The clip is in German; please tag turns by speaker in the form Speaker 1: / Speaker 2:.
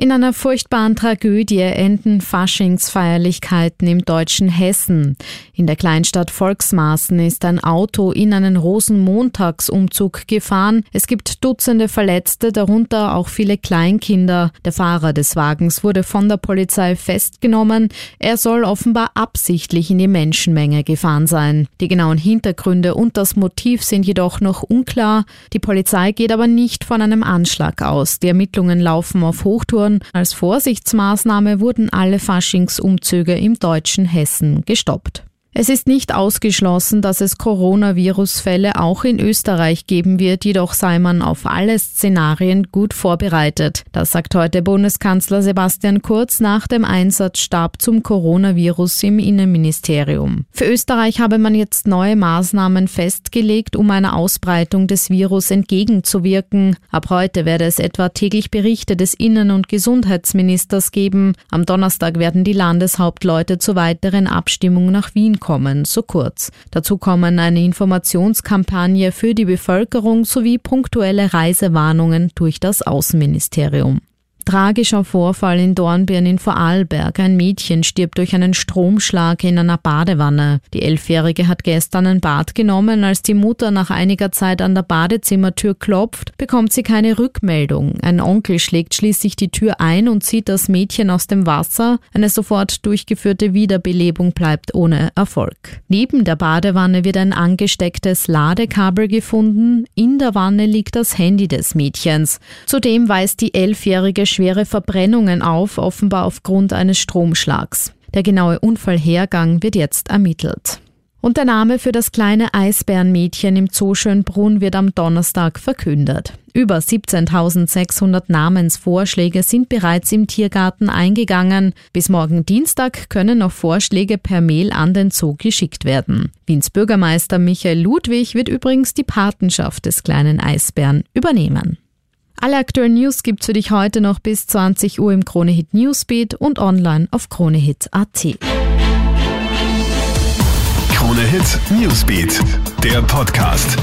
Speaker 1: In einer furchtbaren Tragödie enden Faschingsfeierlichkeiten im deutschen Hessen. In der Kleinstadt Volksmaßen ist ein Auto in einen Rosenmontagsumzug gefahren. Es gibt Dutzende Verletzte, darunter auch viele Kleinkinder. Der Fahrer des Wagens wurde von der Polizei festgenommen. Er soll offenbar absichtlich in die Menschenmenge gefahren sein. Die genauen Hintergründe und das Motiv sind jedoch noch unklar. Die Polizei geht aber nicht von einem Anschlag aus. Die Ermittlungen laufen auf Hochtouren Jahren. Als Vorsichtsmaßnahme wurden alle Faschingsumzüge im deutschen Hessen gestoppt. Es ist nicht ausgeschlossen, dass es Coronavirus-Fälle auch in Österreich geben wird, jedoch sei man auf alle Szenarien gut vorbereitet. Das sagt heute Bundeskanzler Sebastian Kurz nach dem Einsatzstab zum Coronavirus im Innenministerium. Für Österreich habe man jetzt neue Maßnahmen festgelegt, um einer Ausbreitung des Virus entgegenzuwirken. Ab heute werde es etwa täglich Berichte des Innen- und Gesundheitsministers geben. Am Donnerstag werden die Landeshauptleute zur weiteren Abstimmung nach Wien kommen, so kurz. Dazu kommen eine Informationskampagne für die Bevölkerung sowie punktuelle Reisewarnungen durch das Außenministerium. Tragischer Vorfall in Dornbirn in Vorarlberg. Ein Mädchen stirbt durch einen Stromschlag in einer Badewanne. Die Elfjährige hat gestern ein Bad genommen. Als die Mutter nach einiger Zeit an der Badezimmertür klopft, bekommt sie keine Rückmeldung. Ein Onkel schlägt schließlich die Tür ein und zieht das Mädchen aus dem Wasser. Eine sofort durchgeführte Wiederbelebung bleibt ohne Erfolg. Neben der Badewanne wird ein angestecktes Ladekabel gefunden. In der Wanne liegt das Handy des Mädchens. Zudem weist die Elfjährige schwere Verbrennungen auf, offenbar aufgrund eines Stromschlags. Der genaue Unfallhergang wird jetzt ermittelt. Und der Name für das kleine Eisbärenmädchen im Zoo Schönbrunn wird am Donnerstag verkündet. Über 17.600 Namensvorschläge sind bereits im Tiergarten eingegangen. Bis morgen Dienstag können noch Vorschläge per Mail an den Zoo geschickt werden. Wiens Bürgermeister Michael Ludwig wird übrigens die Patenschaft des kleinen Eisbären übernehmen. Alle aktuellen News gibt's für dich heute noch bis 20 Uhr im Kronehit Newsbeat und online auf kronehit.at.
Speaker 2: Kronehit Newsbeat, der Podcast.